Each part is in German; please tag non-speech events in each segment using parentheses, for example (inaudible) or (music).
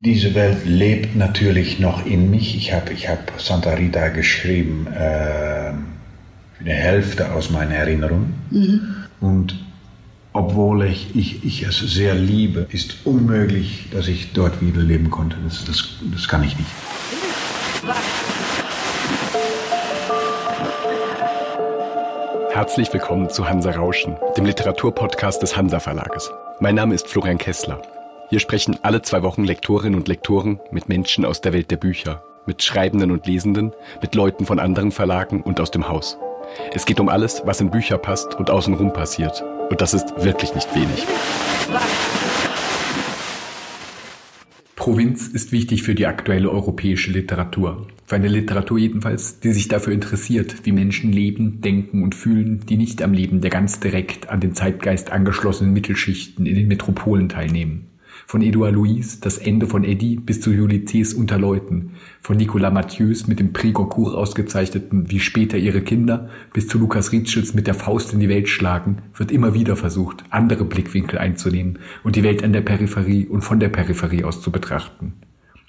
Diese Welt lebt natürlich noch in mich. Ich habe ich hab Santa Rita geschrieben, äh, eine Hälfte aus meiner Erinnerung. Mhm. Und obwohl ich, ich, ich es sehr liebe, ist unmöglich, dass ich dort wieder leben konnte. Das, das, das kann ich nicht. Herzlich willkommen zu Hansa Rauschen, dem Literaturpodcast des Hansa Verlages. Mein Name ist Florian Kessler. Hier sprechen alle zwei Wochen Lektorinnen und Lektoren mit Menschen aus der Welt der Bücher, mit Schreibenden und Lesenden, mit Leuten von anderen Verlagen und aus dem Haus. Es geht um alles, was in Bücher passt und außenrum passiert. Und das ist wirklich nicht wenig. Provinz ist wichtig für die aktuelle europäische Literatur. Für eine Literatur jedenfalls, die sich dafür interessiert, wie Menschen leben, denken und fühlen, die nicht am Leben der ganz direkt an den Zeitgeist angeschlossenen Mittelschichten in den Metropolen teilnehmen. Von Edouard Louis, Das Ende von Eddie bis zu Ulysses unter Leuten. Von Nicolas Mathieu's mit dem Prix Goncourt ausgezeichneten Wie später ihre Kinder bis zu Lukas Rietschels mit der Faust in die Welt schlagen, wird immer wieder versucht, andere Blickwinkel einzunehmen und die Welt an der Peripherie und von der Peripherie aus zu betrachten.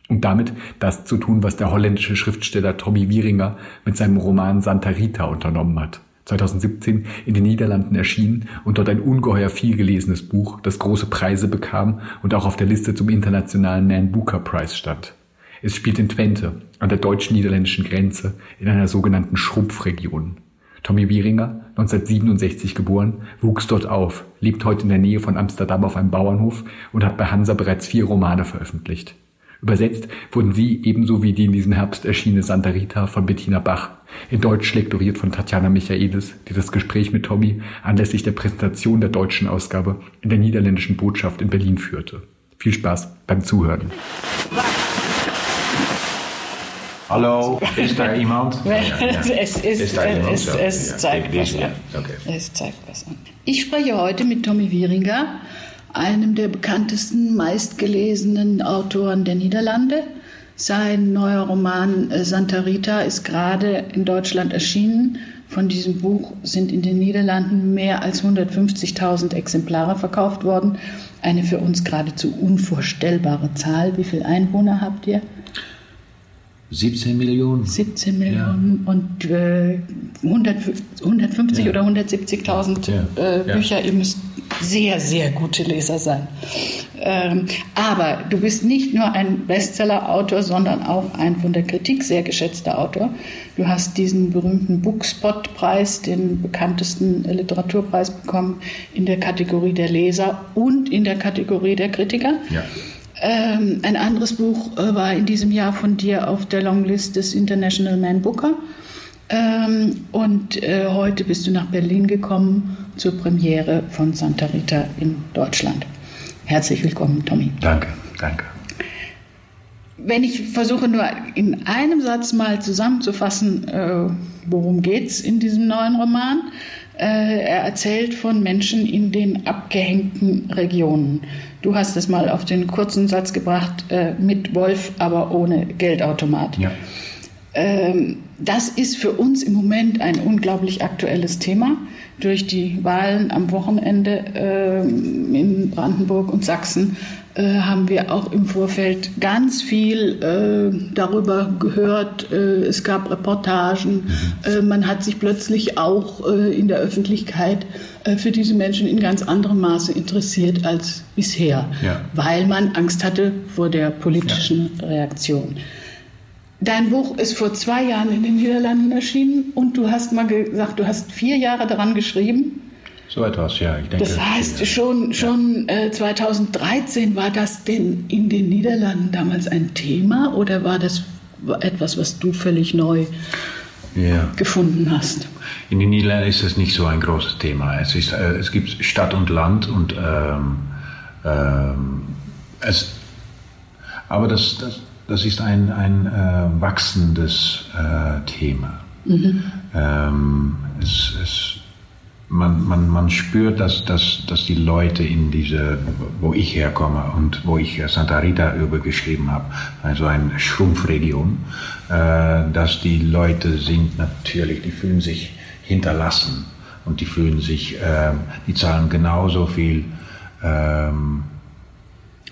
Und damit das zu tun, was der holländische Schriftsteller Tommy Wieringer mit seinem Roman Santa Rita unternommen hat. 2017 in den Niederlanden erschien und dort ein ungeheuer vielgelesenes Buch, das große Preise bekam und auch auf der Liste zum internationalen Man Booker Prize stand. Es spielt in Twente, an der deutsch-niederländischen Grenze, in einer sogenannten Schrumpfregion. Tommy Wieringer, 1967 geboren, wuchs dort auf, lebt heute in der Nähe von Amsterdam auf einem Bauernhof und hat bei Hansa bereits vier Romane veröffentlicht. Übersetzt wurden sie ebenso wie die in diesem Herbst erschienene Santa Rita von Bettina Bach, in Deutsch lektoriert von Tatjana Michaelis, die das Gespräch mit Tommy anlässlich der Präsentation der deutschen Ausgabe in der niederländischen Botschaft in Berlin führte. Viel Spaß beim Zuhören. Hallo, ist da jemand? (laughs) Ja, ja. Es, ist, ist jemand? es, es, zeigt was an. Okay. es zeigt was an. Ich spreche heute mit Tommy Wieringer, einem der bekanntesten, meistgelesenen Autoren der Niederlande. Sein neuer Roman äh, Santa Rita ist gerade in Deutschland erschienen. Von diesem Buch sind in den Niederlanden mehr als 150.000 Exemplare verkauft worden. Eine für uns geradezu unvorstellbare Zahl. Wie viele Einwohner habt ihr? 17 Millionen. 17 Millionen ja. und äh, 100, 150 ja. oder 170.000 ja. äh, Bücher. Ihr müsst sehr, sehr gute Leser sein. Ähm, aber du bist nicht nur ein Bestseller-Autor, sondern auch ein von der Kritik sehr geschätzter Autor. Du hast diesen berühmten Bookspot-Preis, den bekanntesten Literaturpreis bekommen in der Kategorie der Leser und in der Kategorie der Kritiker. Ja. Ähm, ein anderes Buch äh, war in diesem Jahr von dir auf der Longlist des International Man Booker. Ähm, und äh, heute bist du nach Berlin gekommen zur Premiere von Santa Rita in Deutschland. Herzlich willkommen, Tommy. Danke, danke. Wenn ich versuche nur in einem Satz mal zusammenzufassen, äh, worum es in diesem neuen Roman, er erzählt von Menschen in den abgehängten Regionen. Du hast es mal auf den kurzen Satz gebracht, äh, mit Wolf, aber ohne Geldautomat. Ja. Ähm, das ist für uns im Moment ein unglaublich aktuelles Thema. Durch die Wahlen am Wochenende ähm, in Brandenburg und Sachsen äh, haben wir auch im Vorfeld ganz viel äh, darüber gehört. Äh, es gab Reportagen. Mhm. Äh, man hat sich plötzlich auch äh, in der Öffentlichkeit für diese Menschen in ganz anderem Maße interessiert als bisher, ja. weil man Angst hatte vor der politischen ja. Reaktion. Dein Buch ist vor zwei Jahren in den Niederlanden erschienen und du hast mal gesagt, du hast vier Jahre daran geschrieben. So etwas, ja. Ich denke, das heißt, schon, schon äh, 2013 war das denn in den Niederlanden damals ein Thema oder war das etwas, was du völlig neu ja. gefunden hast? In den Niederlanden ist es nicht so ein großes Thema. Es, ist, äh, es gibt Stadt und Land und ähm, ähm, es, aber das, das, das ist ein, ein äh, wachsendes äh, Thema. Mhm. Ähm, es, es, man, man, man spürt, dass, dass, dass die Leute in diese, wo ich herkomme und wo ich Santa Rita über geschrieben habe, also eine Schrumpfregion, äh, dass die Leute sind natürlich, die fühlen sich hinterlassen und die fühlen sich, äh, die zahlen genauso viel ähm,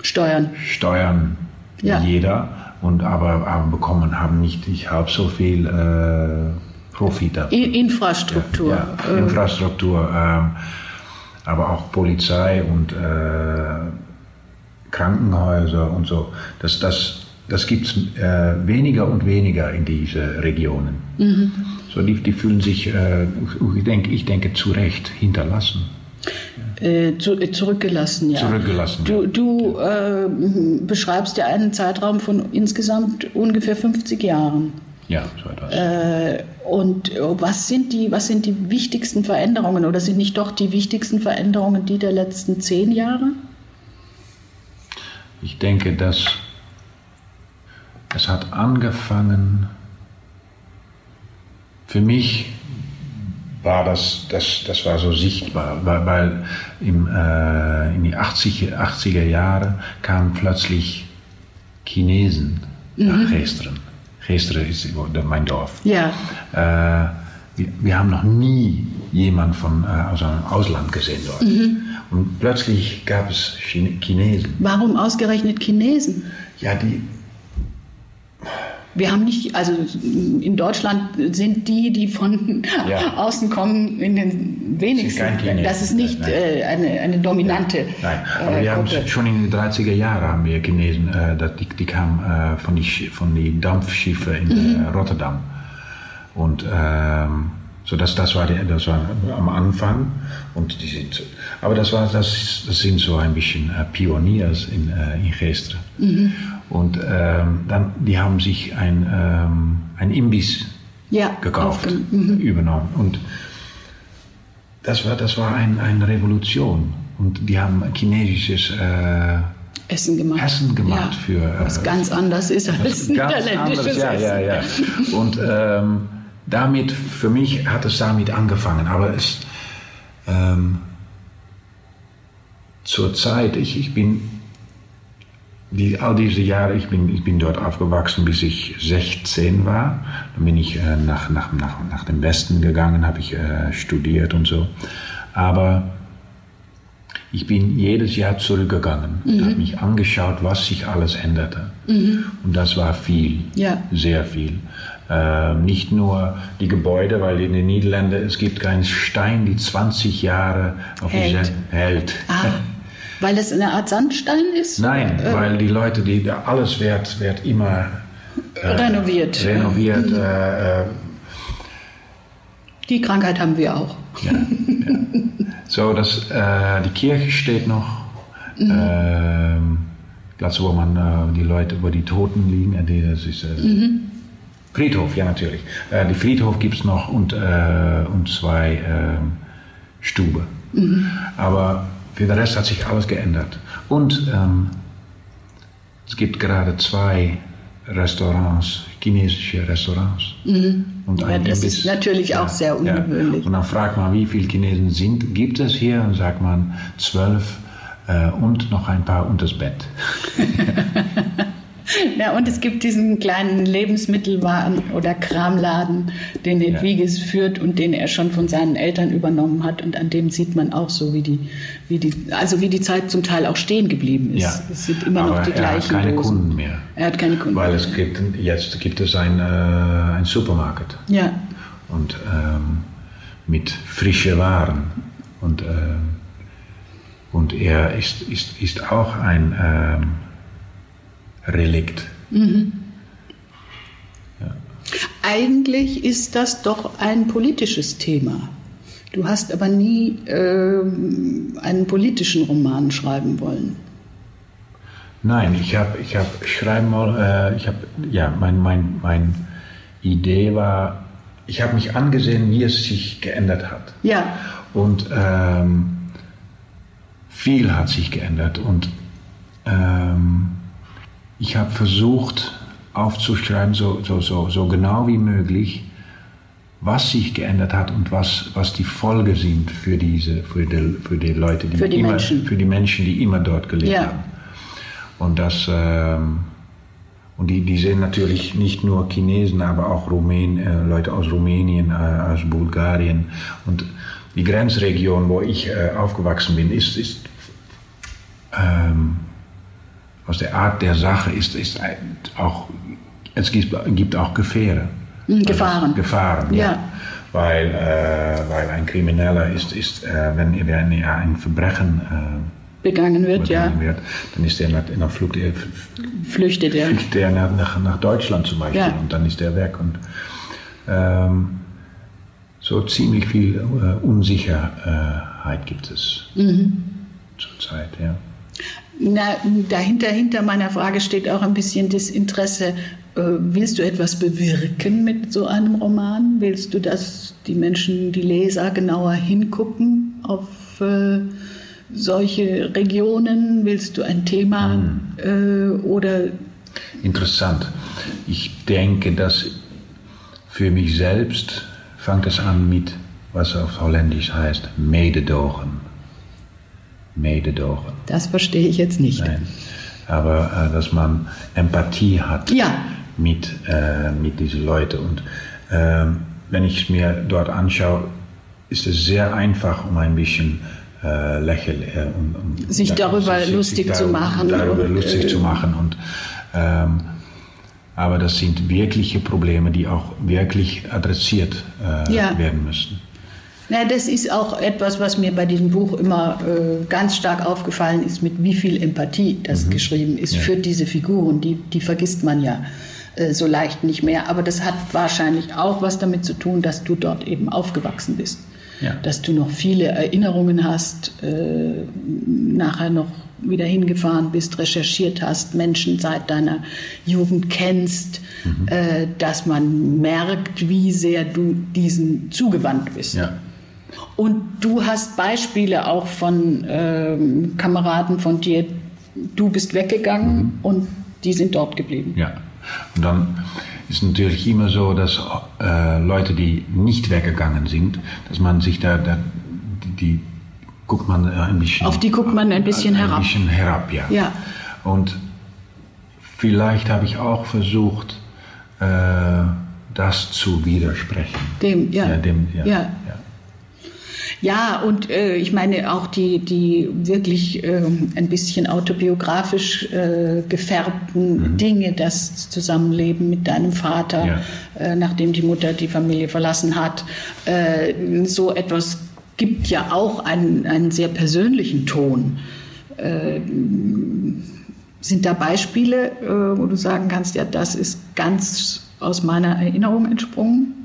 Steuern. Steuern Ja. jeder, und aber, aber bekommen haben nicht nicht halb so viel äh, Profit. I Infrastruktur. Ja, Äh, Infrastruktur, ähm, aber auch Polizei und äh, Krankenhäuser und so. Das, das, das gibt es äh, weniger und weniger in diese Regionen. So, die, die fühlen sich, äh, ich, denke, ich denke, zu Recht hinterlassen. äh, zu, äh, zurückgelassen, ja. Zurückgelassen, Du, du äh, beschreibst ja einen Zeitraum von insgesamt ungefähr 50 Jahren. Ja, so etwas. Äh, und äh, was sind, die, was sind die wichtigsten Veränderungen oder sind nicht doch die wichtigsten Veränderungen die der letzten zehn Jahre? Ich denke, dass es hat angefangen, für mich war das, das, das war so sichtbar, weil, weil im, äh, in die 80er, 80er Jahre kamen plötzlich Chinesen nach Geesteren. Geesteren ist mein Dorf. Ja, Äh, wir, wir haben noch nie jemand von, äh, aus einem Ausland gesehen dort. Und plötzlich gab es Chine Chinesen. warum ausgerechnet Chinesen? Ja, die, Wir haben nicht, also in Deutschland sind die, die von Ja. (laughs) außen kommen, in den wenigsten. Das ist nicht äh, eine, eine dominante. Nein, aber äh, wir haben schon in den 30er Jahren haben wir Chinesen, äh, dat die, die kamen äh, von die, von die Dampfschiffe in äh, Rotterdam. Und ähm, so das, das, war der, das war am Anfang. Und die sind, aber das, war, das, das sind so ein bisschen äh, Pioniers in, äh, in Geesteren. Und ähm, dann, die haben sich ein, ähm, ein Imbiss ja, gekauft, mhm. übernommen. Und das war, das war ein, eine Revolution. Und die haben chinesisches äh, Essen gemacht. Essen gemacht ja, für. Äh, was ganz anders ist als niederländisches anders, ja, ja, Essen. ja. Und ähm, damit, für mich hat es damit angefangen. Aber es, ähm, zur Zeit, ich, ich bin, die, all diese Jahre, ich bin, ich bin dort aufgewachsen, bis ich 16 war. Dann bin ich äh, nach, nach, nach, nach dem Westen gegangen, habe ich äh, studiert und so. Aber ich bin jedes Jahr zurückgegangen und habe mich angeschaut, was sich alles änderte. Und das war viel, Ja. sehr viel. Ähm, nicht nur die Gebäude, weil in den Niederlanden es gibt keinen Stein, die 20 Jahre auf Hält. hält. Ah, (laughs) weil es eine Art Sandstein ist? Nein, Äh, weil die Leute, die alles wird, wird immer renoviert. renoviert. Äh, äh, Die Krankheit haben wir auch. so, dass äh, die Kirche steht noch. Ähm, Platz, wo man äh, die Leute, wo die Toten liegen, äh, die, das ist äh, Friedhof, ja natürlich. Äh, die Friedhof gibt es noch und, äh, und zwei ähm, Stube. Aber für den Rest hat sich alles geändert. Und ähm, es gibt gerade zwei Restaurants, chinesische Restaurants. Und Ja, das Imbiss. ist natürlich auch sehr ungewöhnlich. Und dann fragt man, wie viele Chinesen sind, gibt es hier? Und sagt man zwölf äh, und noch ein paar unters Bett. (laughs) (laughs) Ja, und es gibt diesen kleinen Lebensmittelwaren oder Kramladen, den Ja. Edwiges führt und den er schon von seinen Eltern übernommen hat. Und an dem sieht man auch so, wie die, wie die, also wie die Zeit zum Teil auch stehen geblieben ist. Ja. Es sind immer Aber noch die er hat gleichen keine Dosen. Kunden mehr. Er hat keine Kunden. Weil es gibt, jetzt gibt es ein, äh, ein Supermarkt ja, und ähm, mit frischen Waren. Und, ähm, und er ist, ist, ist auch ein ähm, Relikt. eigentlich ist das doch ein politisches Thema. Du hast aber nie ähm, einen politischen Roman schreiben wollen. Nein, ich habe, ich habe, ich schreibe mal, äh, ich habe, ja, mein, mein, mein Idee war, ich habe mich angesehen, wie es sich geändert hat. Ja, Und ähm, viel hat sich geändert und ähm, ich habe versucht aufzuschreiben, so, so, so, so genau wie möglich, was sich geändert hat und was, was die Folgen sind für, diese, für, die, für die Leute, die, Für die immer, Menschen. für die Menschen, die immer dort gelebt Ja. haben. Und das ähm, und die, die sind natürlich nicht nur Chinesen, aber auch Rumän, äh, Leute aus Rumänien, äh, aus Bulgarien. Und die Grenzregion, wo ich äh, aufgewachsen bin, ist, ist ähm, aus der Art der Sache ist, ist auch, es gibt, auch Gefähre. Hm, Gefahren. Also Gefahren, ja. ja. Weil, äh, weil ein Krimineller ist, ist äh, wenn, wenn er ein Verbrechen äh, begangen wird, begangen ja. Wird, dann ist er nach Flucht, er flüchtet er. Flüchtet er nach, nach Deutschland zum Beispiel ja. und dann ist er weg. Und ähm, so ziemlich viel äh, Unsicherheit gibt es mhm. zurzeit, ja. Na, dahinter, hinter meiner Frage steht auch ein bisschen das Interesse. Äh, willst du etwas bewirken mit so einem Roman? Willst du, dass die Menschen, die Leser genauer hingucken auf äh, solche Regionen? Willst du ein Thema hm. äh, oder? Interessant. Ich denke, dass für mich selbst fängt es an mit, was auf Holländisch heißt, Mededogen mededogen. Das verstehe ich jetzt nicht. Nein. Aber äh, dass man Empathie hat ja. mit, äh, mit diesen Leuten. Und äh, wenn ich es mir dort anschaue, ist es sehr einfach, um ein bisschen äh, lächeln. Äh, um, um, sich darüber sich, lustig sich zu machen. Darüber und, lustig äh, zu machen. Und, ähm, aber das sind wirkliche Probleme, die auch wirklich adressiert äh, ja. werden müssen. Ja, das ist auch etwas, was mir bei diesem Buch immer äh, ganz stark aufgefallen ist, mit wie viel Empathie das mhm. geschrieben ist ja. für diese Figuren. Die, die vergisst man ja äh, so leicht nicht mehr. Aber das hat wahrscheinlich auch was damit zu tun, dass du dort eben aufgewachsen bist. Ja. Dass du noch viele Erinnerungen hast, äh, nachher noch wieder hingefahren bist, recherchiert hast, Menschen seit deiner Jugend kennst, mhm. Äh, dass man merkt, wie sehr du diesen zugewandt bist. Ja. Und du hast Beispiele auch von ähm, Kameraden von dir. Du bist weggegangen mhm. und die sind dort geblieben. Ja. Und dann ist natürlich immer so, dass äh, Leute, die nicht weggegangen sind, dass man sich da, da die, die, guckt man ein bisschen. Auf die guckt man ein bisschen ein herab. Ein bisschen herab, ja. ja. Und vielleicht habe ich auch versucht, äh, das zu widersprechen. Dem, ja. ja, dem, ja. ja. Ja, und äh, ich meine auch die, die wirklich äh, ein bisschen autobiografisch äh, gefärbten mhm. Dinge, das Zusammenleben mit deinem Vater, ja. Äh, nachdem die Mutter die Familie verlassen hat. Äh, so etwas gibt ja auch einen, einen sehr persönlichen Ton. Äh, sind da Beispiele, wo du sagen kannst, ja, das ist ganz aus meiner Erinnerung entsprungen?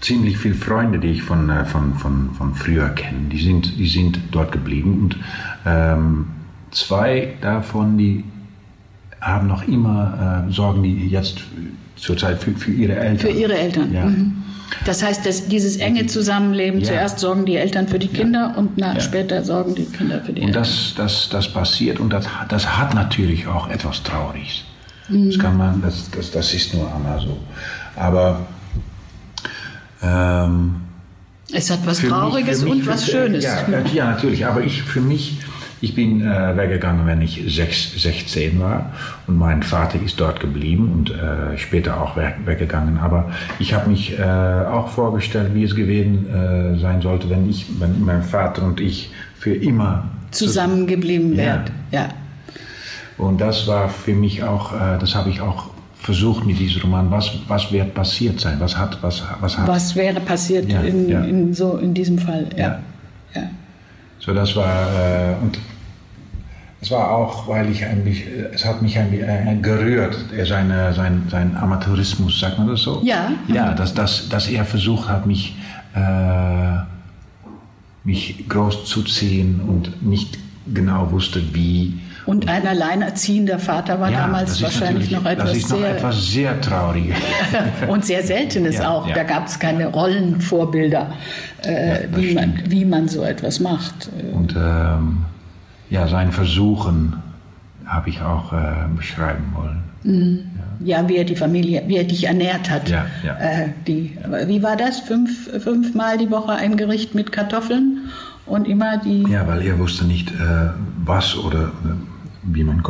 Ziemlich viele Freunde, die ich von, äh, von, von, von früher kenne, die sind, die sind dort geblieben und ähm, zwei davon, die haben noch immer, äh, sorgen die jetzt zurzeit für, für ihre Eltern. Für ihre Eltern. Ja. Mhm. Das heißt, dass dieses enge Zusammenleben, ja. zuerst sorgen die Eltern für die Kinder ja. und na, ja. später sorgen die Kinder für die und Eltern. Und das, das, das passiert und das, das hat natürlich auch etwas Trauriges. Mhm. Das kann man, das, das, das ist nur einmal so. Aber ähm, es hat was Trauriges mich, und was mich, Schönes. Ja, ja, natürlich. Aber ich für mich, ich bin äh, weggegangen, wenn ich sechs, 16 war und mein Vater ist dort geblieben und äh, später auch weg, weggegangen. Aber ich habe mich äh, auch vorgestellt, wie es gewesen äh, sein sollte, wenn ich, wenn mein Vater und ich für immer zusammengeblieben wären. Ja. ja. Und das war für mich auch, äh, das habe ich auch versucht mit diesem Roman, was, was wird passiert sein? Was hat, was, was hat. Was wäre passiert ja, in, ja. in, so, in diesem Fall, ja. ja. So, das war, äh, und es war auch, weil ich ein bisschen, es hat mich ein bisschen äh, gerührt, seine, sein, sein Amateurismus, sagt man das so? Ja. Ja, dass, dass, dass er versucht hat, mich, äh, mich groß zu ziehen und nicht genau wusste, wie und ein alleinerziehender Vater war ja, damals wahrscheinlich noch etwas das ist noch sehr, etwas sehr Trauriges. (laughs) und sehr Seltenes ja, auch. Ja. Da gab es keine Rollenvorbilder, äh, wie, man, wie man so etwas macht. Und ähm, ja, sein Versuchen habe ich auch äh, beschreiben wollen. Mhm. Ja. wie er die Familie, wie er dich ernährt hat. Ja. Äh, die, wie war das? Fünf, fünfmal die Woche ein Gericht mit Kartoffeln und immer die. Ja, weil er wusste nicht, äh, was oder wie, man,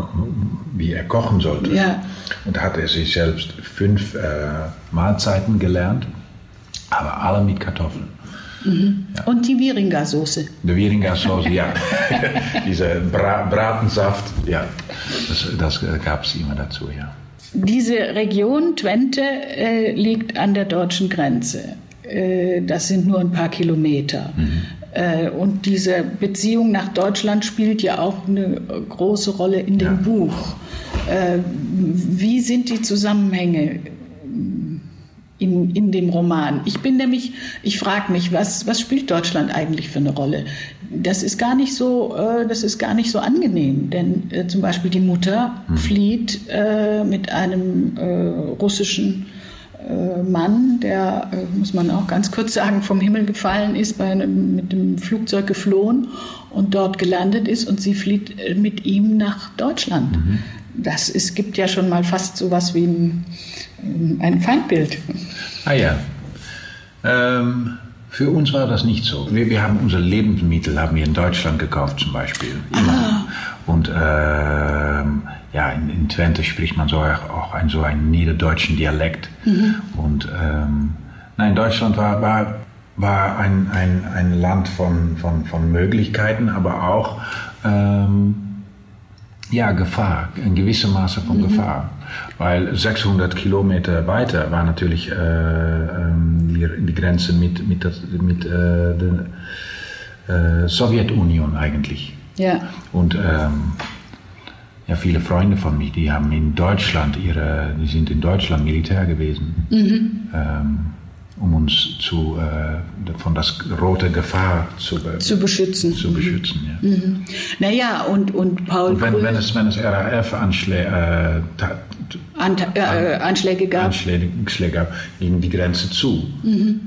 wie er kochen sollte. Ja. Und hat er sich selbst fünf äh, Mahlzeiten gelernt, aber alle mit Kartoffeln. Mhm. Ja. Und die Wieringa-Soße. Die Wieringa-Soße, ja. (laughs) (laughs) Diese Bra Bratensaft, ja. Das, das gab es immer dazu, ja. Diese Region Twente äh, liegt an der deutschen Grenze. Äh, das sind nur ein paar Kilometer. Mhm. Äh, und diese Beziehung nach Deutschland spielt ja auch eine große Rolle in dem ja. Buch. Äh, wie sind die Zusammenhänge in, in dem Roman? Ich bin nämlich, ich frage mich, was, was spielt Deutschland eigentlich für eine Rolle? Das ist gar nicht so, äh, das ist gar nicht so angenehm, denn zum Beispiel die Mutter mhm. flieht mit einem russischen Mann, der, äh, muss man auch ganz kurz sagen, vom Himmel gefallen ist, bei einem, mit dem Flugzeug geflohen und dort gelandet ist und sie flieht äh, mit ihm nach Deutschland. Mhm. Das ist, gibt ja schon mal fast so was wie ein, ein Feindbild. Ah ja. Ähm, für uns war das nicht so. Wir, wir, haben unsere Lebensmittel haben wir in Deutschland gekauft zum Beispiel. Immer. Ah. Und ähm, ja, in, in Twente spricht man so auch ein, so einen niederdeutschen Dialekt. Mhm. Und ähm, nein, Deutschland war, war, war ein, ein, ein Land von, von, von Möglichkeiten, aber auch ähm, ja, Gefahr, ein gewisses Maße von mhm. Gefahr. Weil 600 Kilometer weiter war natürlich äh, ähm, die, die Grenze mit, mit, mit äh, der äh, Sowjetunion eigentlich. Ja. Und ähm, ja, viele Freunde von mir, die haben in Deutschland ihre, die sind in Deutschland Militär gewesen, mhm. ähm, um uns zu, äh, von das rote Gefahr zu, zu beschützen. Zu beschützen, ja. Mhm. Naja, und, und Paul und wenn, wenn, es, wenn es RAF-Anschläge äh, An, äh, Anschläge gab, Anschläge, gab, ging die Grenze zu. Mhm.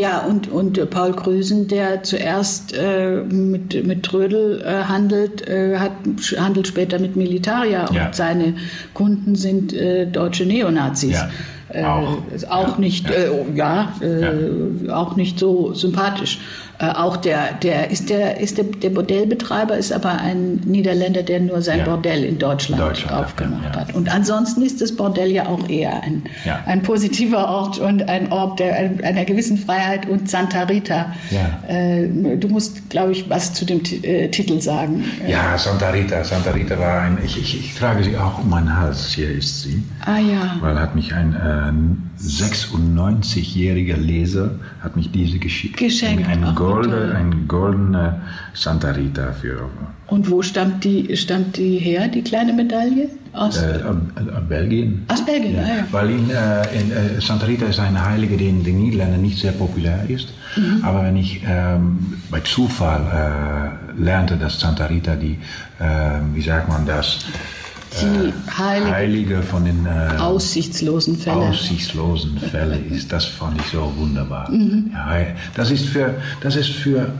Ja, und, und Paul Grüsen, der zuerst äh, mit, mit Trödel äh, handelt, äh, hat, handelt später mit Militaria ja. und seine Kunden sind äh, deutsche Neonazis. Ja. Äh, auch, auch ja. nicht, ja, ja. auch nicht so sympathisch. Äh, auch der, der ist der, ist der, der Bordellbetreiber ist aber ein Niederländer, der nur sein ja. Bordell in Deutschland, Deutschland aufgemacht ja. hat. Und ansonsten ist das Bordell ja auch eher ein, ja. ein positiver Ort und ein Ort der, einer gewissen Freiheit und Santa Rita. Äh, du musst, glaube ich, was zu dem äh, Titel sagen. Ja, Santa Rita. Santa Rita war ein, ich, ich, ich trage sie auch um meinen Hals. Hier ist sie. Ah ja. Weil hat mich ein äh, 96-jähriger Leser hat mich diese geschickt. Geschenkt. Ein golde, ein goldene Santa Rita für. Und wo stammt die, stammt die her, die kleine Medaille? Aus äh, Belgien. Aus Belgien, ja. Ah, ja. Weil in, äh, in äh, Santa Rita ist eine Heilige, die in den Niederlanden nicht sehr populär ist. Mhm. Aber wenn ich ähm, bei Zufall äh, lernte, dass Santa Rita die, wie sagt man das, die Heilige, Heilige, von den äh, aussichtslosen Fällen. Aussichtslosen Fälle ist, das fand ich so wunderbar. Mhm. Ja, das ist für, das ist für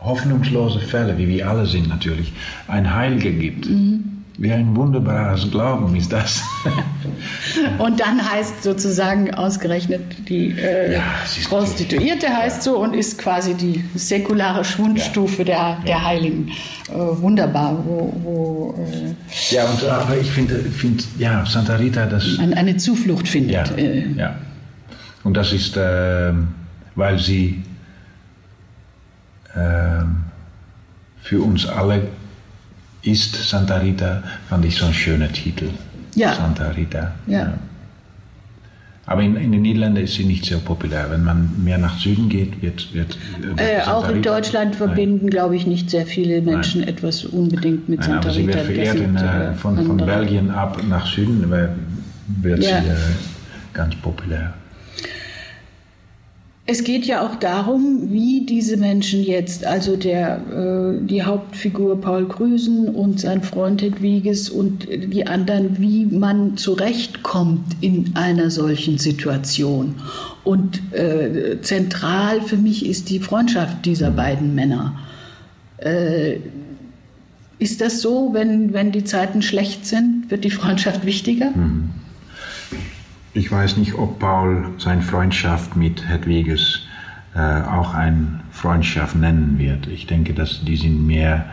hoffnungslose Fälle, wie wir alle sind natürlich, ein Heiliger gibt. Mhm. Wie ein wunderbares Glauben ist das. (laughs) und dann heißt sozusagen ausgerechnet die äh, ja, Prostituierte heißt so und ist quasi die säkulare Schwundstufe ja. der, der Heiligen. Äh, wunderbar. Wo, wo, äh, ja, und, aber ich finde, find, ja, Santa Rita, das. Eine, eine Zuflucht findet. Ja, äh. ja. Und das ist, ähm, weil sie ähm, für uns alle ist Santa Rita, fand ich so ein schöner Titel. Ja. Santa Rita. Ja. ja. Aber in, in, den Niederlanden ist sie nicht sehr populär. Wenn man mehr nach Süden geht, wird. wird, wird äh, auch in Rita, Deutschland verbinden, glaube ich, nicht sehr viele Menschen nein. etwas unbedingt mit nein, Santa aber sie Rita. Wird verehrt in, äh, von, von Belgien ab nach Süden wird ja. sie äh, ganz populär. Es geht ja auch darum, wie diese Menschen jetzt, also der, äh, die Hauptfigur Paul Grüsen und sein Freund Hedwiges und die anderen, wie man zurechtkommt in einer solchen Situation. Und äh, zentral für mich ist die Freundschaft dieser beiden Männer. Äh, ist das so, wenn, wenn die Zeiten schlecht sind, wird die Freundschaft wichtiger? Mhm. Ich weiß nicht, ob Paul seine Freundschaft mit Hedwiges äh, auch eine Freundschaft nennen wird. Ich denke, dass die sind mehr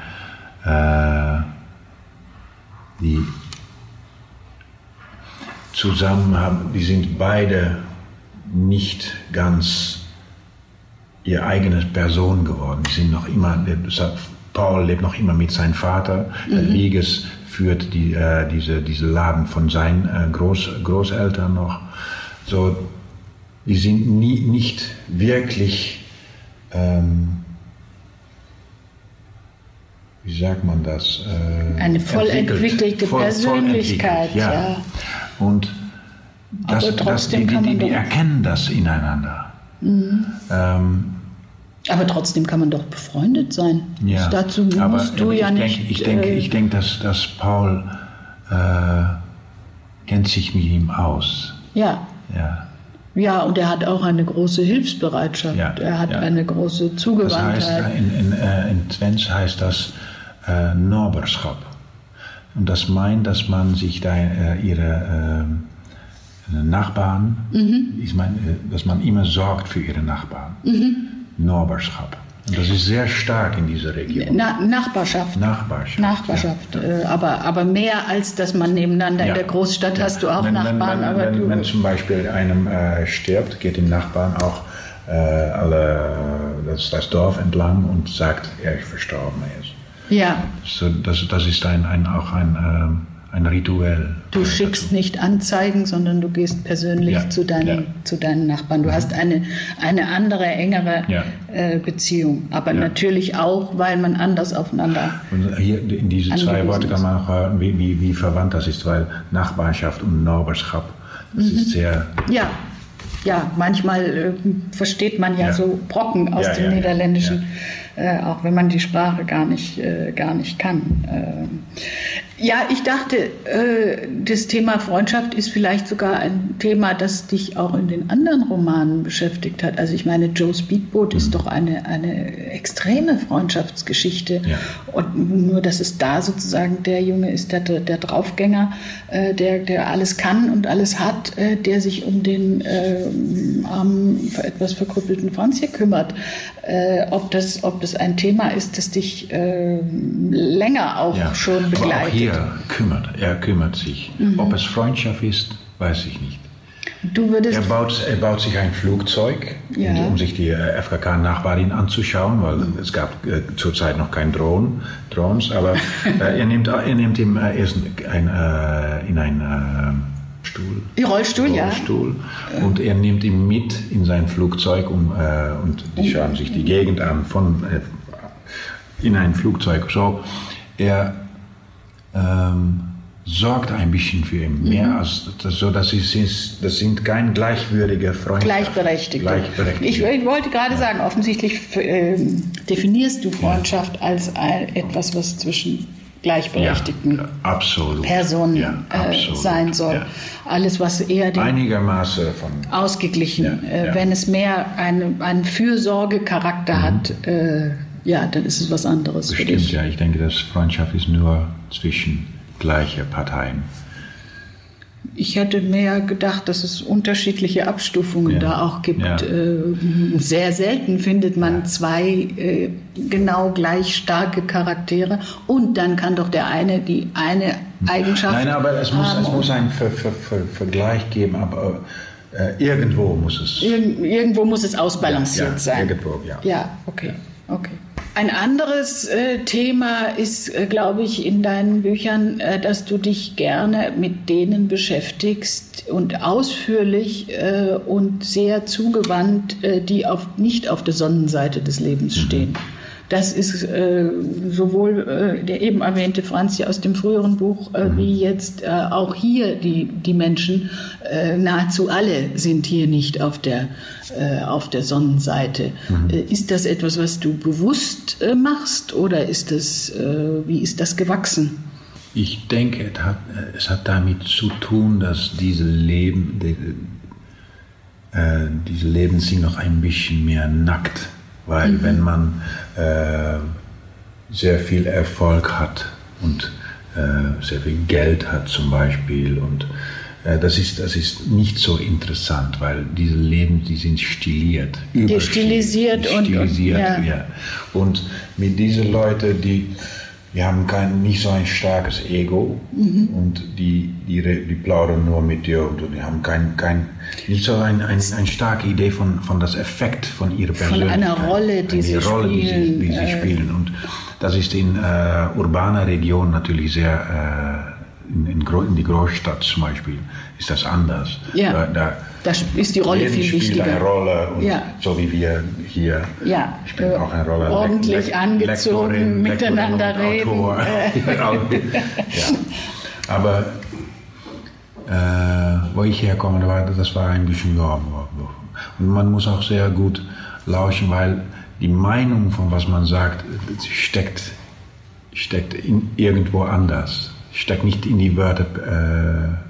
äh, die zusammen haben, die sind beide nicht ganz ihre eigene Person geworden. Die sind noch immer, Paul lebt noch immer mit seinem Vater. Mhm. Liges führt die, äh, diese, diese Laden von seinen äh, Groß, Großeltern noch. So, die sind nie, nicht wirklich, ähm, wie sagt man das? Äh, Eine voll entwickelte voll, Persönlichkeit. Voll ja. ja. Und das, das, die, die, die, die erkennen das ineinander. Mhm. Ähm, aber trotzdem kann man doch befreundet sein. Ja, Dazu musst aber, du ja ich nicht. Denk, ich denke, äh, ich denk, dass, dass Paul äh, kennt sich mit ihm aus. Ja. Ja. Ja, und er hat auch eine große Hilfsbereitschaft. Ja, er hat ja. eine große Zugewandtheit. Das heißt, in, in, äh, in Twens heißt das äh, Norberschap. Und das meint, dass man sich da äh, ihre äh, Nachbarn, mhm. ich meine, äh, dass man immer sorgt für ihre Nachbarn. Mhm. Norberschap. Das ist sehr stark in dieser Region. Na, Nachbarschaft. Nachbarschaft. Nachbarschaft. Ja, ja. Äh, aber, aber mehr als dass man nebeneinander ja. in der Großstadt hast du auch wenn, Nachbarn. Wenn, wenn, du wenn zum Beispiel einem äh, stirbt, geht dem Nachbarn auch äh, alle, das, das Dorf entlang und sagt, er ist verstorben ist. Ja. So, das, das ist ein, ein, auch ein. Ähm, ein Rituell. Du schickst dazu. nicht Anzeigen, sondern du gehst persönlich ja, zu, deinen, ja. zu deinen Nachbarn. Du mhm. hast eine, eine andere, engere ja. äh, Beziehung. Aber natürlich auch, weil man anders aufeinander. Und hier in diese zwei Worte kann man auch hören, wie, wie, wie verwandt das ist, weil Nachbarschaft und Nachbarschaft, das mhm. ist sehr. Ja. Ja, manchmal äh, versteht man ja, so Brocken aus dem Niederländischen, äh, auch wenn man die Sprache gar nicht, äh, gar nicht kann. Ähm, ja, ich dachte, äh, das Thema Freundschaft ist vielleicht sogar ein Thema, das dich auch in den anderen Romanen beschäftigt hat. Also ich meine, Joe Speedboat mhm. ist doch eine, eine extreme Freundschaftsgeschichte. Ja. Und nur, dass es da sozusagen der Junge ist, der, der Draufgänger, äh, der, der alles kann und alles hat, äh, der sich um den äh, armen, etwas verkrüppelten Franz hier kümmert. Äh, ob, das, ob das ein Thema ist, das dich äh, länger auch ja. schon begleitet er kümmert, er kümmert sich. Mhm. Ob es Freundschaft ist, weiß ich nicht. Du würdest er, baut, er baut sich ein Flugzeug, ja. um sich die äh, FKK-Nachbarin anzuschauen, weil mhm. es gab äh, zurzeit noch kein Drohnen, Drones, aber (laughs) äh, er, nimmt, er nimmt ihm äh, erst ein, äh, in ein äh, Stuhl. Rollstuhl, Rollstuhl ja. Und er nimmt ihn mit in sein Flugzeug um, und die schauen sich die Gegend an von in ein Flugzeug. So, er ähm, sorgt ein bisschen für ihn. Mhm. Mehr als das, so, dass ist, das sind kein gleichwürdige Freunde. Gleichberechtigte. Gleichberechtigte. Ich, ich, wollte gerade ja. sagen, offensichtlich äh, definierst du Freundschaft ja. als ein, etwas, was zwischen gleichberechtigten ja, Personen äh, sein soll. Alles, was eher den Einigermaßen von ausgeglichen. Äh, wenn es mehr eine, einen Fürsorgecharakter mhm. hat, äh, ja, dann ist es was anderes. Bestimmt, ja. Ich denke, dass Freundschaft ist nur zwischen gleichen Parteien. Ich hätte mehr gedacht, dass es unterschiedliche Abstufungen ja. da auch gibt. Ja. Äh, sehr selten findet man ja. zwei äh, genau gleich starke Charaktere und dann kann doch der eine die eine Eigenschaft. Nein, aber es muss, es muss einen Ver Ver Ver Vergleich geben, aber äh, irgendwo muss es. Irg irgendwo muss es ausbalanciert sein. Irgendwo, ja. Ja, okay. okay. Ein anderes äh, Thema ist, äh, glaube ich, in deinen Büchern, äh, dass du dich gerne mit denen beschäftigst und ausführlich äh, und sehr zugewandt, äh, die auf, nicht auf der Sonnenseite des Lebens stehen. Mhm. Das ist äh, sowohl äh, der eben erwähnte Franz hier aus dem früheren Buch, äh, mhm. wie jetzt äh, auch hier die, die Menschen, äh, nahezu alle sind hier nicht auf der, äh, auf der Sonnenseite. Mhm. Ist das etwas, was du bewusst machst oder ist das, wie ist das gewachsen? Ich denke, es hat, es hat damit zu tun, dass diese Leben, die, diese Leben sind noch ein bisschen mehr nackt weil mhm. wenn man äh, sehr viel Erfolg hat und äh, sehr viel Geld hat zum Beispiel und äh, das ist, das ist nicht so interessant, weil diese Leben, die sind stiliert. Die stilisiert und, stilisiert, und ja. ja. Und mit diesen Leuten, die wir haben kein, nicht so ein starkes Ego mhm. und die, die, die plaudern nur mit dir und die haben kein, kein nicht so ein, ein, eine starke Idee von, von das Effekt von ihrer Persönlichkeit. Von einer Rolle, die, sie, Rolle, spielen, die, sie, die sie spielen. Und das ist in äh, urbaner Region natürlich sehr, äh, in, in, in, die Großstadt zum Beispiel, ist das anders. Ja. Da, da, da ist die Rolle viel wichtiger. eine Rolle und ja. so wie wir hier ja. spielen auch eine Rolle. Ordentlich Le angezogen, Lektorin, miteinander Lektorin reden. Autor. ja. (laughs) Aber äh, wo ich herkomme, das war, das war ein bisschen ja. Und man muss auch sehr gut lauschen, weil die Meinung von was man sagt steckt, steckt in, irgendwo anders. Steckt nicht in die Wörter. Äh,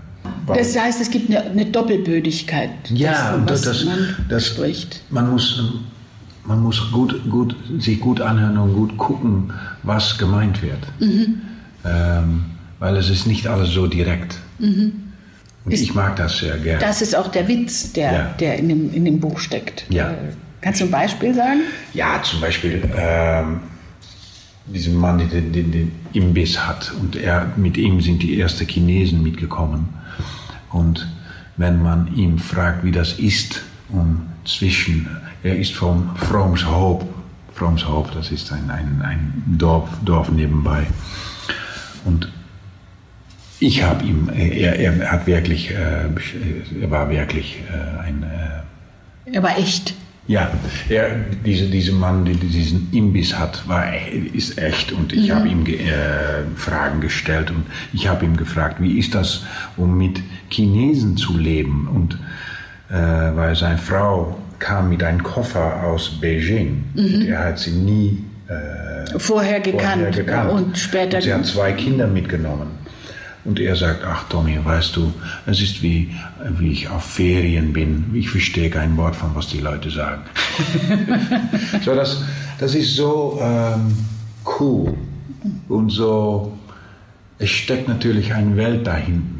das heißt, es gibt eine, eine Doppelbödigkeit. Ja, das, das, man das, spricht. Man muss, man muss gut, gut, sich gut anhören und gut gucken, was gemeint wird. Mhm. Ähm, weil es ist nicht alles so direkt. Mhm. Und ist, ich mag das sehr gerne. Das ist auch der Witz, der, ja. der in, dem, in dem Buch steckt. Ja. Äh, kannst du ein Beispiel sagen? Ja, zum Beispiel ähm, diesen Mann, der den, den, den, Imbiss hat. Und er, mit ihm sind die ersten Chinesen mitgekommen. Und wenn man ihn fragt, wie das ist, um zwischen, er ist vom Fromshoop, Fromshoop, das ist ein, ein, ein Dorf, Dorf nebenbei. Und ich habe ihm, er, er hat wirklich, äh, er war wirklich äh, ein. Äh, er war echt. Ja, er, diese, dieser Mann, der diesen Imbiss hat, war, ist echt. Und ich mhm. habe ihm äh, Fragen gestellt und ich habe ihm gefragt, wie ist das, um mit Chinesen zu leben? Und äh, weil seine Frau kam mit einem Koffer aus Beijing mhm. und er hat sie nie äh, vorher, gekannt vorher gekannt und später. Und sie hat zwei Kinder mitgenommen. Und er sagt, ach Tommy, weißt du, es ist wie, wie ich auf Ferien bin. Ich verstehe kein Wort von, was die Leute sagen. (laughs) so, das, das ist so ähm, cool. Und so, es steckt natürlich eine Welt dahinten.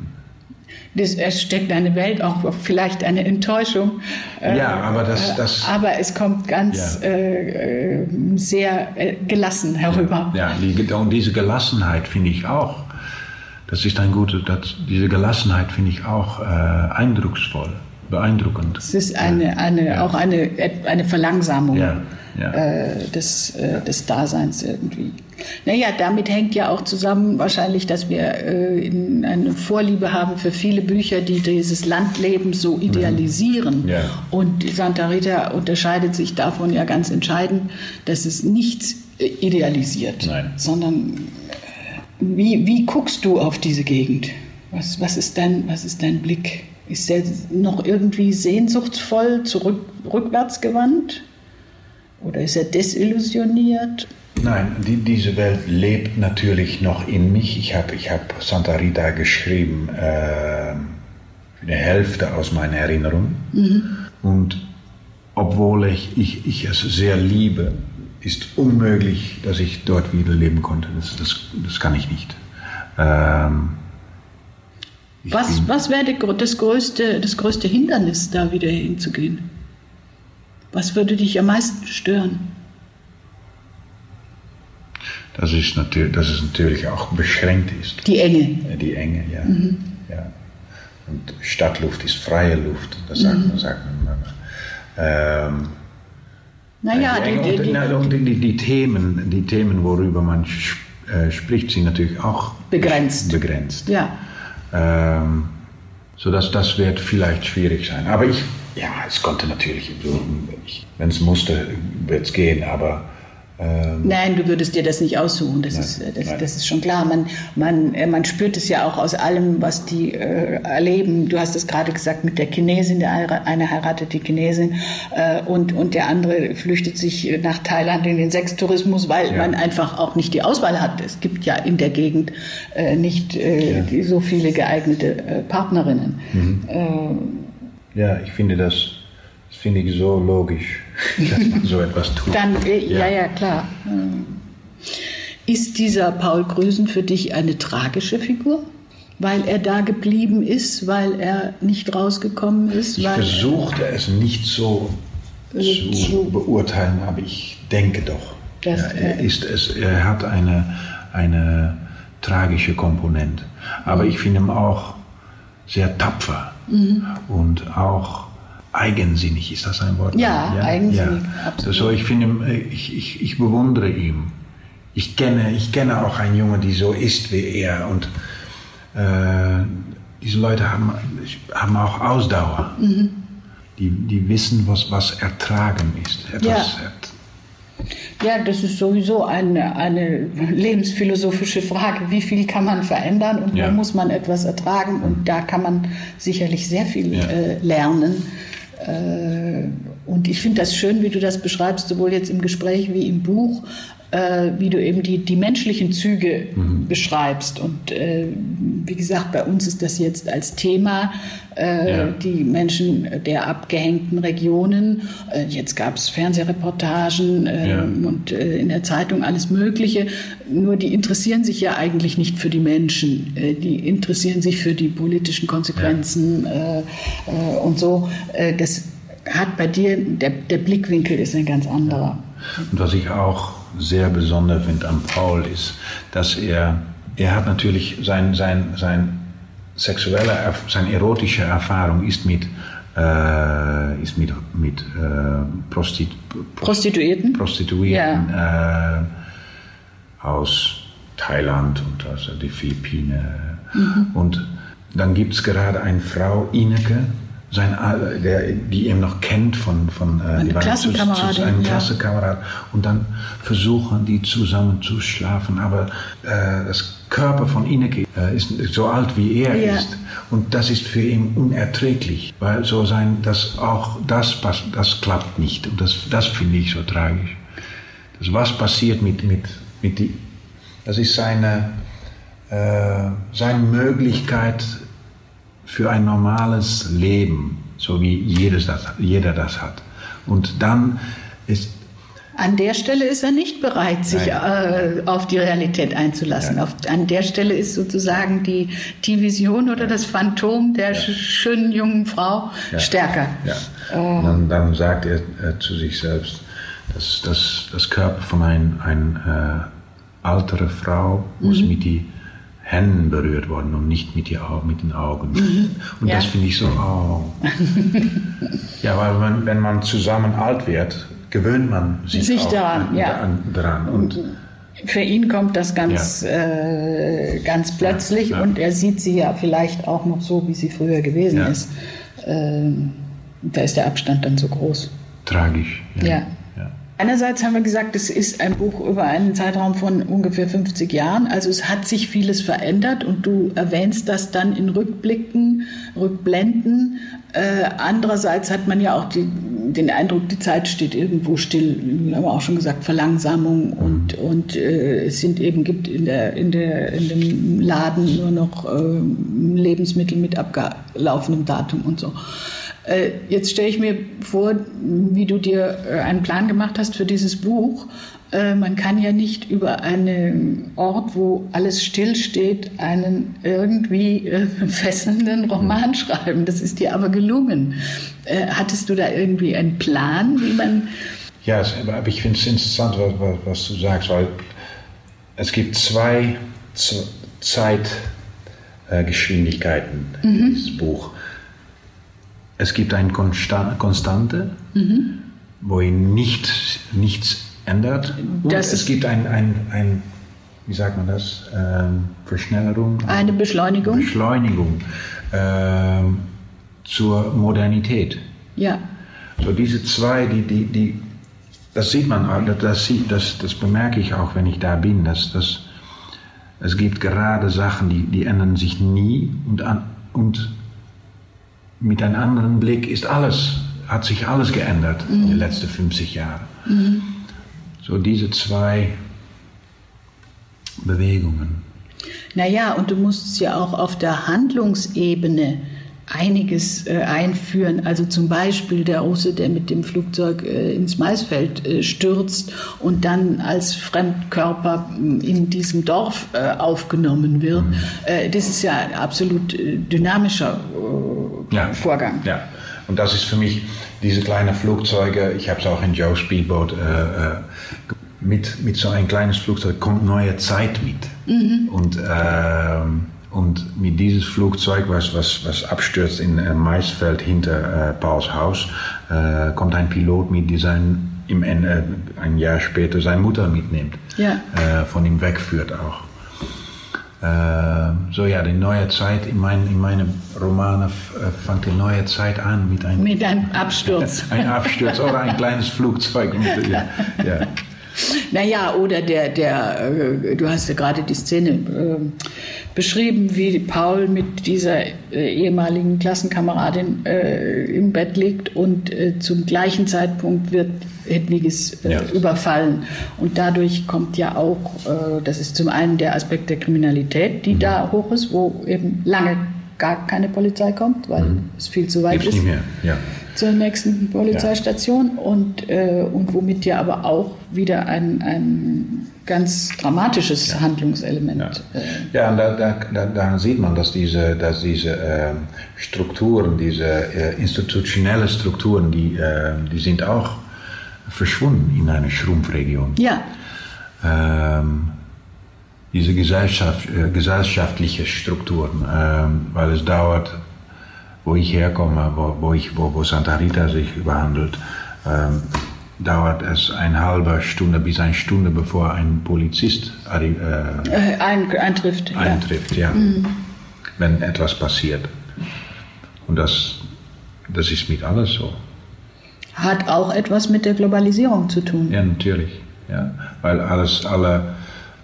Es steckt eine Welt, auch vielleicht eine Enttäuschung. Ja, aber das. Äh, das aber es kommt ganz ja. äh, sehr äh, gelassen herüber. Ja, die, und diese Gelassenheit finde ich auch das ist ein gutes, das, diese Gelassenheit finde ich auch äh, eindrucksvoll, beeindruckend. Es ist eine, eine, ja. auch eine, eine Verlangsamung ja. Ja. Äh, des, äh, des Daseins irgendwie. Naja, damit hängt ja auch zusammen wahrscheinlich, dass wir äh, eine Vorliebe haben für viele Bücher, die dieses Landleben so idealisieren. Mhm. Ja. Und Santa Rita unterscheidet sich davon ja ganz entscheidend, dass es nichts äh, idealisiert, Nein. sondern wie, wie guckst du auf diese Gegend? Was, was, ist dein, was ist dein Blick? Ist der noch irgendwie sehnsuchtsvoll zurück, rückwärts gewandt? Oder ist er desillusioniert? Nein, die, diese Welt lebt natürlich noch in mich. Ich habe ich hab Santa Rita geschrieben, äh, eine Hälfte aus meiner Erinnerung. Mhm. Und obwohl ich, ich, ich es sehr liebe, ist unmöglich, dass ich dort wieder leben konnte. Das, das, das kann ich nicht. Ähm, ich was was wäre das größte, das größte Hindernis, da wieder hinzugehen? Was würde dich am meisten stören? Das ist natürlich, dass es natürlich auch beschränkt ist. Die Enge. Die Enge, ja. Mhm. ja. Und Stadtluft ist freie Luft, das sagt mhm. man. Sagt man. Ähm, naja, die, die, die, die, die, Themen, die Themen, worüber man äh, spricht, sind natürlich auch begrenzt. begrenzt. Ja. Ähm, so dass das wird vielleicht schwierig sein. Aber ich, ja, es konnte natürlich, wenn es musste, wird es gehen, aber ähm, Nein, du würdest dir das nicht aussuchen, das, ist, das, das, ist schon klar. Man, man, äh, man spürt es ja auch aus allem, was die äh, erleben. Du hast es gerade gesagt mit der Chinesin, der eine heiratet die Chinesin äh, und, und der andere flüchtet sich nach Thailand in den Sextourismus, weil ja. man einfach auch nicht die Auswahl hat. Es gibt ja in der Gegend äh, nicht äh, ja. so viele geeignete äh, Partnerinnen. Mhm. ja, ich finde das, das finde ich so logisch dass man so etwas tut. Dann, äh, ja. ja, ja, klar. Äh, ist dieser Paul Grüsen für dich eine tragische Figur? Weil er da geblieben ist, weil er nicht rausgekommen ist? Ich versuchte es nicht so äh, zu beurteilen, aber ich denke doch. Ja, er, ist es, er hat eine, eine tragische Komponente. Aber ich finde ihn auch sehr tapfer mhm. und auch eigensinnig. Ist das ein Wort? Ja, ja? eigensinnig. Ja. Absolut. So, ich finde, ich, ich, ich bewundere ihn. Ich kenne, ich kenne auch einen Jungen, der so ist wie er und äh, diese Leute haben, haben auch Ausdauer. Mhm. Die, die wissen, was, was Ertragen ist. Etwas ja. Ja, das ist sowieso eine, eine lebensphilosophische Frage. Wie viel kann man verändern und ja. wo muss man etwas ertragen? Und da kann man sicherlich sehr viel ja. äh, lernen. Äh, und ich finde das schön, wie du das beschreibst, sowohl jetzt im Gespräch wie im Buch äh, wie du eben die, die menschlichen Züge mhm. beschreibst. Und äh, wie gesagt, bei uns ist das jetzt als Thema äh, ja. die Menschen der abgehängten Regionen. Äh, jetzt gab es Fernsehreportagen äh, ja. und äh, in der Zeitung alles Mögliche. Nur die interessieren sich ja eigentlich nicht für die Menschen. die interessieren sich für die politischen Konsequenzen ja. und so. das hat bei dir, der, der Blickwinkel ist ein ganz anderer. Und was ich auch sehr besonders finde an Paul ist, dass er, er hat natürlich sein, sein, sein sexuelle, seine erotische Erfahrung ist mit, äh, ist mit, mit äh, Prostit Prostituierten, Prostituierten ja. äh, aus Thailand und aus den Philippinen. Mhm. Und dann gibt es gerade eine Frau, Ineke, sein, äh, der, die ihn noch kennt von, von äh, Klassenkamerad. Einem ja. Klassenkamerad. Und dann versuchen die zusammen zu schlafen. Aber äh, das Körper von Ineke äh, ist so alt wie er ja. ist. Und das ist für ihn unerträglich. Weil so sein, dass auch das, das klappt nicht. Und das, das finde ich so tragisch. Das, was passiert mit, mit, mit die, das ist seine, äh, seine Möglichkeit, für ein normales Leben, so wie jedes das, jeder das hat. Und dann ist an der Stelle ist er nicht bereit, sich äh, auf die Realität einzulassen. Auf, an der Stelle ist sozusagen die, die Vision oder das Phantom der ja. schönen jungen Frau ja. stärker. Ja. Äh. Dann, dann, sagt er äh, zu sich selbst, dass das, das Körper von einer ein, äh, älteren Frau muss mhm. mit die Händen berührt worden und nicht mit, die mit den Augen. Mhm. Und ja. das finde ich so, oh. ja, weil man, wenn man zusammen alt wird, gewöhnt man sich, sich daran. An, ja. An, daran. Und für ihn kommt das ganz, ja. äh, ganz plötzlich ja, und er sieht sie ja vielleicht auch noch so, wie sie früher gewesen ist. Äh, da ist der Abstand dann so groß. Tragisch. ja. Einerseits haben wir gesagt, es ist ein Buch über einen Zeitraum von ungefähr 50 Jahren. Also es hat sich vieles verändert und du erwähnst das dann in Rückblicken, Rückblenden. Äh, andererseits hat man ja auch die, den Eindruck, die Zeit steht irgendwo still. Wir haben auch schon gesagt, Verlangsamung und, und äh, es sind eben, gibt in, der, in, der, in dem Laden nur noch äh, Lebensmittel mit abgelaufenem Datum und so. Äh, jetzt stelle ich mir vor, wie du dir äh, einen Plan gemacht hast für dieses Buch. Äh, man kann ja nicht über einen Ort, wo alles stillsteht, einen irgendwie (laughs) fesselnden Roman schreiben. Das ist dir aber gelungen. Hattest du da irgendwie einen Plan, wie man. Ja, aber ich finde es interessant, was, was, du sagst, weil es gibt zwei Zeitgeschwindigkeiten mhm. in dieses Buch es gibt eine Konstante, mhm. wo ihn nicht, nichts ändert. Und das es gibt ein, ein, ein, wie sagt man das, ähm, Verschnellerung. Eine Beschleunigung. Beschleunigung ähm, zur Modernität. Ja. So diese zwei, die, die, die, das sieht man, das, das, das bemerke ich auch, wenn ich da bin, dass, dass es gibt gerade Sachen, die, die ändern sich nie und, an, und mit einem anderen Blick ist alles, hat sich alles geändert mhm. in den letzten 50 Jahren. Mhm. So diese zwei Bewegungen. Naja, und du musst es ja auch auf der Handlungsebene einiges äh, einführen. Also zum Beispiel der Russe, der mit dem Flugzeug äh, ins Maisfeld äh, stürzt und dann als Fremdkörper mm, in diesem Dorf äh, aufgenommen wird. Mhm. Äh, das ist ja ein absolut äh, dynamischer ja. Vorgang. Ja, und das ist für mich diese kleinen Flugzeuge. Ich habe es auch in Joe Speedboat mit, mit so ein kleines Flugzeug kommt neue Zeit mit. Mhm. Und, ähm, und mit dieses Flugzeug, was, was, was abstürzt in äh, Maisfeld hinter äh, Pauls Haus, äh, kommt ein Pilot mit, der sein, im Ende, ein Jahr später seine Mutter mitnimmt. Ja. Äh, von ihm wegführt auch. Äh, so ja, die neue Zeit in, mein, in meinem Roman äh, fängt die neue Zeit an mit einem, mit einem Absturz. (laughs) ein Absturz oder ein kleines Flugzeug. (laughs) ja, ja. Naja, oder der, der, äh, du hast ja gerade die Szene äh, beschrieben, wie Paul mit dieser äh, ehemaligen Klassenkameradin äh, im Bett liegt und äh, zum gleichen Zeitpunkt wird Hedwiges äh, ja. überfallen. Und dadurch kommt ja auch, das ist zum einen der Aspekt der Kriminalität, die mhm. da hoch ist, wo eben lange gar keine Polizei kommt, weil mhm. es viel zu weit Gibt's ist. Nicht mehr. Ja zur nächsten Polizeistation ja. und, äh, und womit ja aber auch wieder ein, ein ganz dramatisches ja. Handlungselement. Ja, äh, ja und da, da, da, sieht man, dass diese, dass diese äh, Strukturen, diese äh, institutionellen Strukturen, die, äh, die sind auch verschwunden in einer Schrumpfregion. Ja. Ähm, diese Gesellschaft, äh, gesellschaftliche Strukturen, ähm, weil es dauert wo ich herkomme, wo, wo, ich, wo, wo Santa Rita sich überhandelt, ähm, dauert es eine halbe Stunde bis eine Stunde, bevor ein Polizist äh, äh, ein, eintrifft. Eintrifft, ja. ja. Mhm. Wenn etwas passiert. Und das, das ist mit alles so. Hat auch etwas mit der Globalisierung zu tun. Ja, natürlich. Ja. Weil alles, alle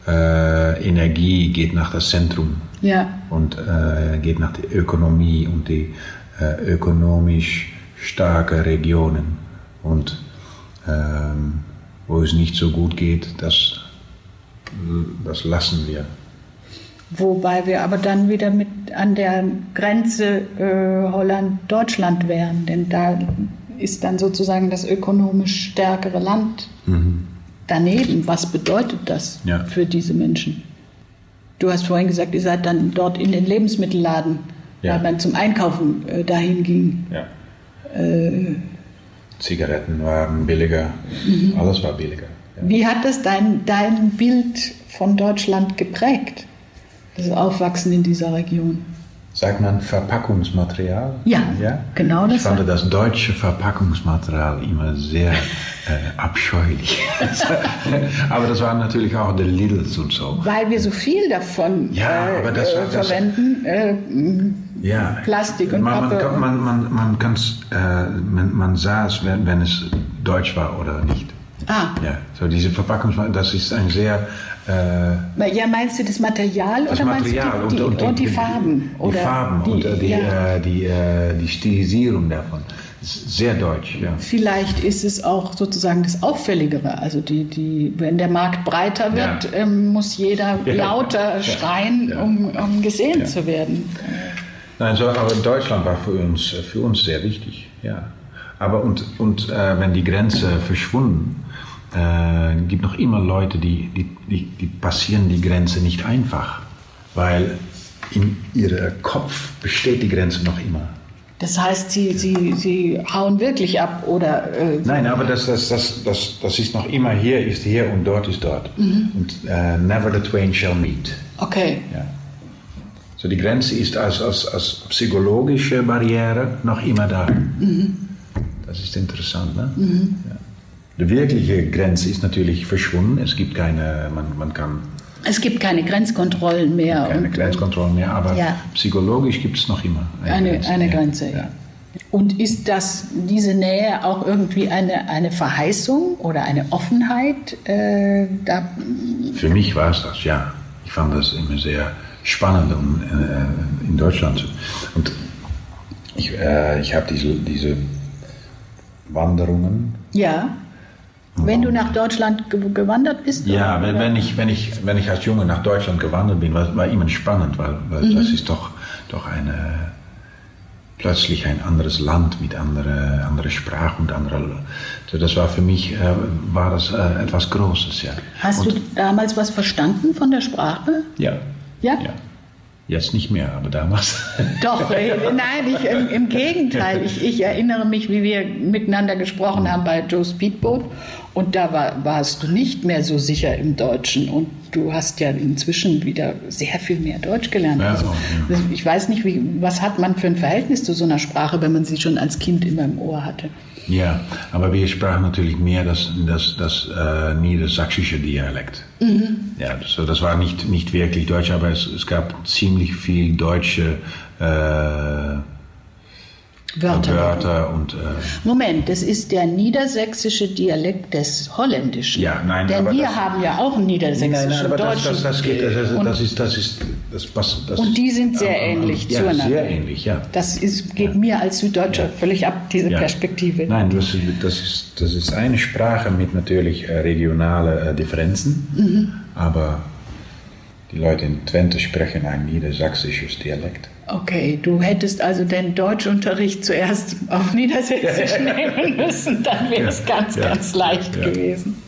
äh, Energie geht nach das Zentrum ja. und äh, geht nach der Ökonomie und die äh, ökonomisch starke Regionen. Und ähm, wo es nicht so gut geht, das, das lassen wir. Wobei wir aber dann wieder mit an der Grenze äh, Holland-Deutschland wären, denn da ist dann sozusagen das ökonomisch stärkere Land mhm. daneben. Was bedeutet das ja. für diese Menschen? Du hast vorhin gesagt, ihr seid dann dort in den Lebensmittelladen, ja. weil man zum Einkaufen äh, dahin ging. Ja. Äh, Zigaretten waren billiger, mhm. alles war billiger. Ja. Wie hat das dein, dein Bild von Deutschland geprägt, das Aufwachsen in dieser Region? Sagt man Verpackungsmaterial? Ja, ja? genau das. Ich fand das deutsche Verpackungsmaterial immer sehr (laughs) äh, abscheulich. (laughs) aber das waren natürlich auch die Lidls und so. Weil wir so viel davon ja, äh, aber das, äh, verwenden. Das, ja, Plastik und man, Pappe. Man, man, man, man, äh, man, man sah es, wenn, wenn es deutsch war oder nicht. Ah. Ja, so diese Verpackungsmaterial, das ist ein sehr äh, ja, meinst du das Material das oder Material meinst du die, und, und, und die, die Farben? Die, die Farben die, und äh, die, ja. äh, die, äh, die Stilisierung davon. Sehr deutsch, ja. Vielleicht ist es auch sozusagen das Auffälligere. Also die, die, wenn der Markt breiter wird, ja. ähm, muss jeder (laughs) lauter schreien, um, um gesehen zu werden. Nein, so, aber Deutschland war für uns, für uns sehr wichtig, ja. Aber und, und äh, wenn die Grenze verschwunden, äh, gibt noch immer Leute, die, die, die, die passieren die Grenze nicht einfach, weil in ihrem Kopf besteht die Grenze noch immer. Das heißt, sie, sie, sie hauen wirklich ab oder. Äh, Nein, aber das, das, das, das, das ist noch immer hier ist hier und dort ist dort. Mhm. Und uh, never the twain shall meet. Okay. Ja. So die Grenze ist als, als, als psychologische Barriere noch immer da. Mhm. Das ist interessant, ne? Mhm. Ja. Die wirkliche Grenze ist natürlich verschwunden. Es gibt keine, man, man kann. Es gibt keine Grenzkontrollen mehr. Keine und, Grenzkontrollen mehr, aber ja. psychologisch gibt es noch immer eine, eine Grenze. Eine Grenze ja. ja. Und ist das, diese Nähe auch irgendwie eine, eine Verheißung oder eine Offenheit? Äh, da? Für mich war es das, ja. Ich fand das immer sehr spannend um, äh, in Deutschland. Und ich, äh, ich habe diese, diese Wanderungen. Ja wenn du nach Deutschland gewandert bist? Ja, oder? wenn, ich, wenn, ich, wenn ich als Junge nach Deutschland gewandert bin, war, war immer spannend, weil, weil mhm. das ist doch, doch eine, plötzlich ein anderes Land mit anderer andere Sprache und anderer. So, das war für mich äh, war das äh, etwas Großes, ja. Hast und, du damals was verstanden von der Sprache? Ja. Ja? ja. Jetzt nicht mehr, aber damals. (laughs) Doch, äh, nein, ich, im, im, Gegenteil. Ich, ich, erinnere mich, wie wir miteinander gesprochen haben bei Joe Speedboat Und da war, warst du nicht mehr so sicher im Deutschen. Und du hast ja inzwischen wieder sehr viel mehr Deutsch gelernt. Also. Ich weiß nicht, wie, was hat man für ein Verhältnis zu so einer Sprache, wenn man sie schon als Kind immer im Ohr hatte. Ja, aber wir sprachen natürlich mehr das, das, das äh, niedersächsische Dialekt. Ja, so, das war nicht, nicht wirklich Deutsch, aber es, es gab ziemlich viel deutsche äh, Wörter. Wörter und äh, Moment, das ist der niedersächsische Dialekt des Holländischen. Ja, nein, Denn aber wir das- haben ja auch einen niedersächsischen aber das, Deutschen. das, das geht, das, Und- das ist, das das, das, Und die sind sehr ähm, ähnlich ja, zueinander. sehr ähnlich, ja. Das ist, geht mir als Süddeutscher völlig ab, diese Ja. Perspektive. Nein, das, das, ist, das ist eine Sprache mit natürlich äh, regionale äh, Differenzen, Mhm. aber die Leute in Twente sprechen ein niedersächsisches Dialekt. Okay, du hättest also den Deutschunterricht zuerst auf Niedersächsisch nehmen müssen, dann wäre es Ja, ganz, ja, ganz leicht ja. gewesen.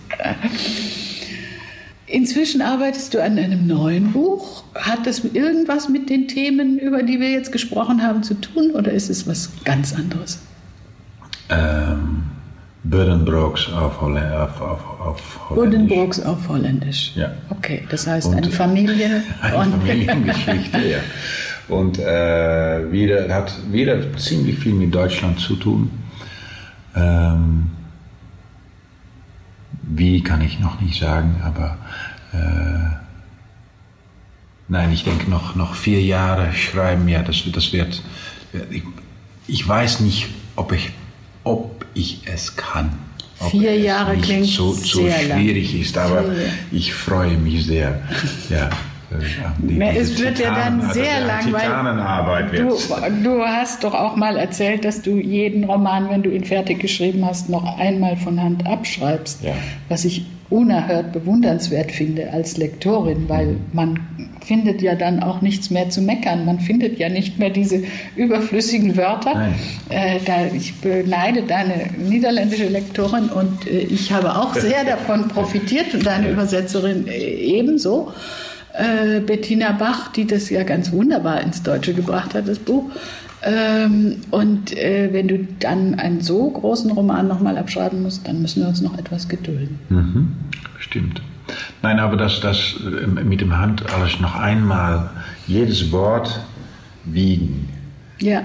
Inzwischen arbeitest du an einem neuen Buch. Hat das irgendwas mit den Themen, über die wir jetzt gesprochen haben, zu tun oder ist es was ganz anderes? Ähm, Buddenbrooks auf, Holle auf, auf, auf Holländisch. Buddenbrooks auf Holländisch. Ja. Okay, das heißt Und- eine Familie. (laughs) Eine und- Familiengeschichte, ja. (laughs) Und äh, wieder, hat wieder ziemlich viel mit Deutschland zu tun. Ähm, wie kann ich noch nicht sagen, aber äh, nein, ich denke noch, noch vier Jahre schreiben, ja, das, das wird, ich, ich weiß nicht, ob ich, ob ich es kann. Ob Vier es Jahre nicht klingt so, so sehr lang. schwierig ist, aber ich freue mich sehr. Ja, die, Na, es wird ja dann also sehr die lang, weil Titanenarbeit wird. du, du hast doch auch mal erzählt, dass du jeden Roman, wenn du ihn fertig geschrieben hast, noch einmal von Hand abschreibst. Ja. Was ich unerhört bewundernswert finde als Lektorin, weil man findet ja dann auch nichts mehr zu meckern. Man findet ja nicht mehr diese überflüssigen Wörter. Äh, da, ich beneide deine niederländische Lektorin und äh, ich habe auch sehr (laughs) davon profitiert und deine Übersetzerin äh, ebenso. Äh, Bettina Bach, die das ja ganz wunderbar ins Deutsche gebracht hat, das Buch. Ähm, und äh, wenn du dann einen so großen Roman nochmal abschreiben musst, dann müssen wir uns noch etwas gedulden. Mhm, stimmt. Nein, aber das, das äh, mit dem Hand alles noch einmal, jedes Wort wiegen. Ja,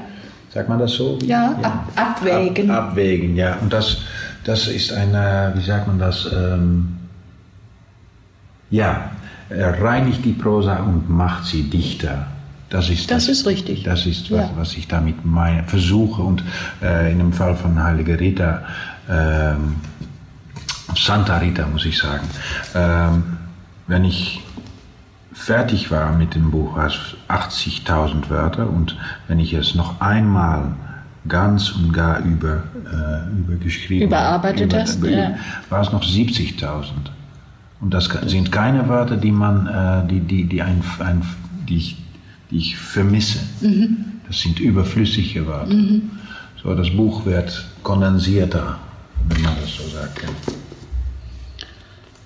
Sagt man das so? Ja, ab- abwägen. Ab, abwägen, ja. Und das, das ist eine, wie sagt man das? Ähm, ja, er reinigt die Prosa und macht sie dichter. Das ist, Das ist richtig. Das ist, was, Ja. was ich damit meine, versuche. Und äh, in dem Fall von Heilige Rita, ähm, Santa Rita muss ich sagen, ähm, wenn ich fertig war mit dem Buch, war es 80.000 Wörter und wenn ich es noch einmal ganz und gar über, äh, übergeschrieben Überarbeitet über, hast, über, ja. war es noch 70.000. Und das sind keine Wörter, die man, äh, die, die, die, ein, ein, die, ich, die ich vermisse. Das sind überflüssige Wörter. So, das Buch wird kondensierter, wenn man das so sagt. ja.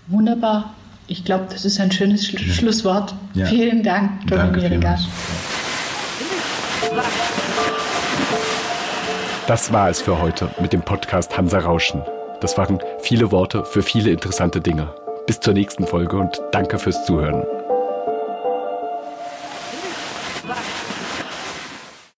wunderbar. Ich glaube, das ist ein schönes Schlu Schlusswort. Ja. Vielen Dank, Miringer. vielmals. Das war es für heute mit dem Podcast Hansa Rauschen. Das waren viele Worte für viele interessante Dinge. Bis zur nächsten Folge und danke fürs Zuhören.